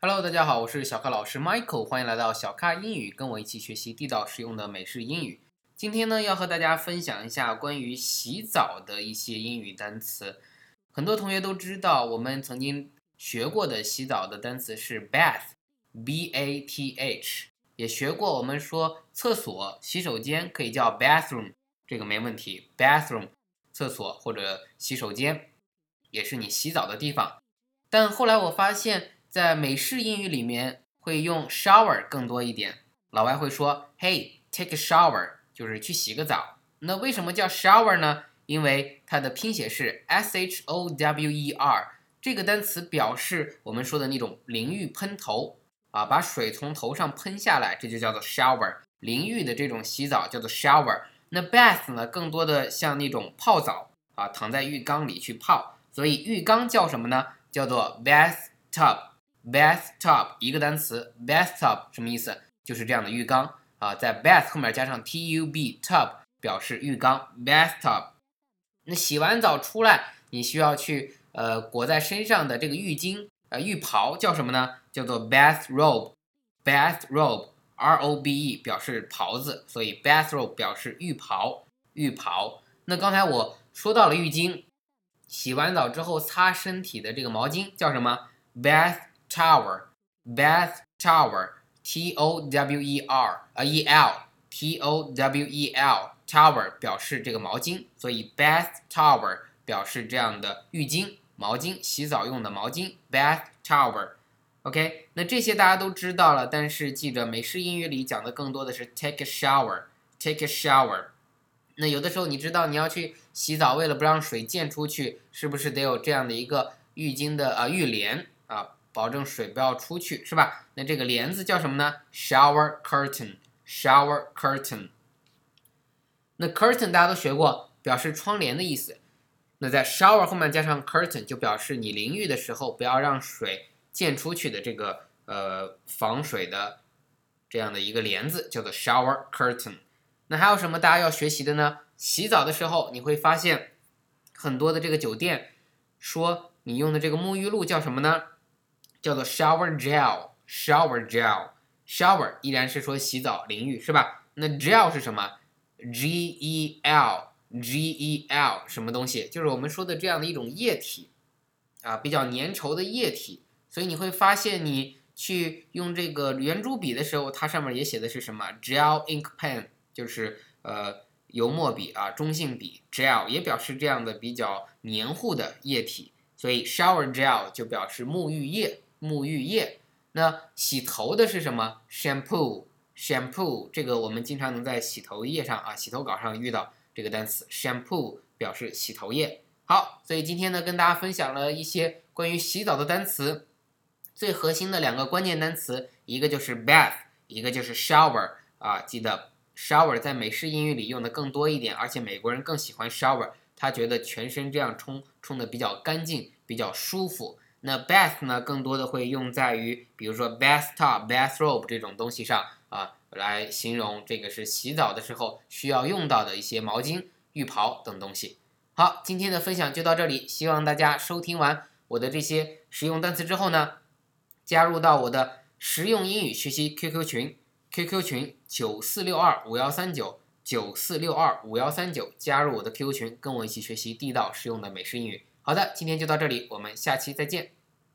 Hello，大家好，我是小咖老师 Michael，欢迎来到小咖英语，跟我一起学习地道实用的美式英语。今天呢，要和大家分享一下关于洗澡的一些英语单词。很多同学都知道，我们曾经学过的洗澡的单词是 bath，b-a-t-h，也学过。我们说厕所、洗手间可以叫 bathroom，这个没问题，bathroom，厕所或者洗手间，也是你洗澡的地方。但后来我发现。在美式英语里面会用 shower 更多一点，老外会说 Hey take a shower，就是去洗个澡。那为什么叫 shower 呢？因为它的拼写是 s h o w e r，这个单词表示我们说的那种淋浴喷头啊，把水从头上喷下来，这就叫做 shower。淋浴的这种洗澡叫做 shower。那 bath 呢，更多的像那种泡澡啊，躺在浴缸里去泡，所以浴缸叫什么呢？叫做 bathtub。Bathtub 一个单词，bathtub 什么意思？就是这样的浴缸啊，在 bath 后面加上 tub，tub 表示浴缸，bathtub。那洗完澡出来，你需要去呃裹在身上的这个浴巾呃浴袍叫什么呢？叫做 bathrobe，bathrobe，r o b e 表示袍子，所以 bathrobe 表示浴袍，浴袍。那刚才我说到了浴巾，洗完澡之后擦身体的这个毛巾叫什么？bath Tower, bath tower, T O W E R 啊 E L, T O W E L, tower 表示这个毛巾，所以 bath tower 表示这样的浴巾、毛巾，洗澡用的毛巾，bath tower。OK，那这些大家都知道了，但是记着美式英语里讲的更多的是 take a shower, take a shower。那有的时候你知道你要去洗澡，为了不让水溅出去，是不是得有这样的一个浴巾的啊浴帘啊？保证水不要出去，是吧？那这个帘子叫什么呢？Shower curtain，shower curtain。那 curtain 大家都学过，表示窗帘的意思。那在 shower 后面加上 curtain，就表示你淋浴的时候不要让水溅出去的这个呃防水的这样的一个帘子，叫做 shower curtain。那还有什么大家要学习的呢？洗澡的时候你会发现很多的这个酒店说你用的这个沐浴露叫什么呢？叫做 shower gel，shower gel，shower 依然是说洗澡淋浴是吧？那 gel 是什么？G E L，G E L 什么东西？就是我们说的这样的一种液体啊，比较粘稠的液体。所以你会发现，你去用这个圆珠笔的时候，它上面也写的是什么？gel ink pen，就是呃油墨笔啊，中性笔。gel 也表示这样的比较黏糊的液体，所以 shower gel 就表示沐浴液。沐浴液，那洗头的是什么？shampoo，shampoo，这个我们经常能在洗头液上啊，洗头稿上遇到这个单词，shampoo 表示洗头液。好，所以今天呢，跟大家分享了一些关于洗澡的单词，最核心的两个关键单词，一个就是 bath，一个就是 shower 啊，记得 shower 在美式英语里用的更多一点，而且美国人更喜欢 shower，他觉得全身这样冲冲的比较干净，比较舒服。那 bath 呢，更多的会用在于，比如说 bathtub、bathrobe 这种东西上啊，来形容这个是洗澡的时候需要用到的一些毛巾、浴袍等东西。好，今天的分享就到这里，希望大家收听完我的这些实用单词之后呢，加入到我的实用英语学习 QQ 群，QQ 群九四六二五幺三九九四六二五幺三九，加入我的 QQ 群，跟我一起学习地道实用的美式英语。好的，今天就到这里，我们下期再见。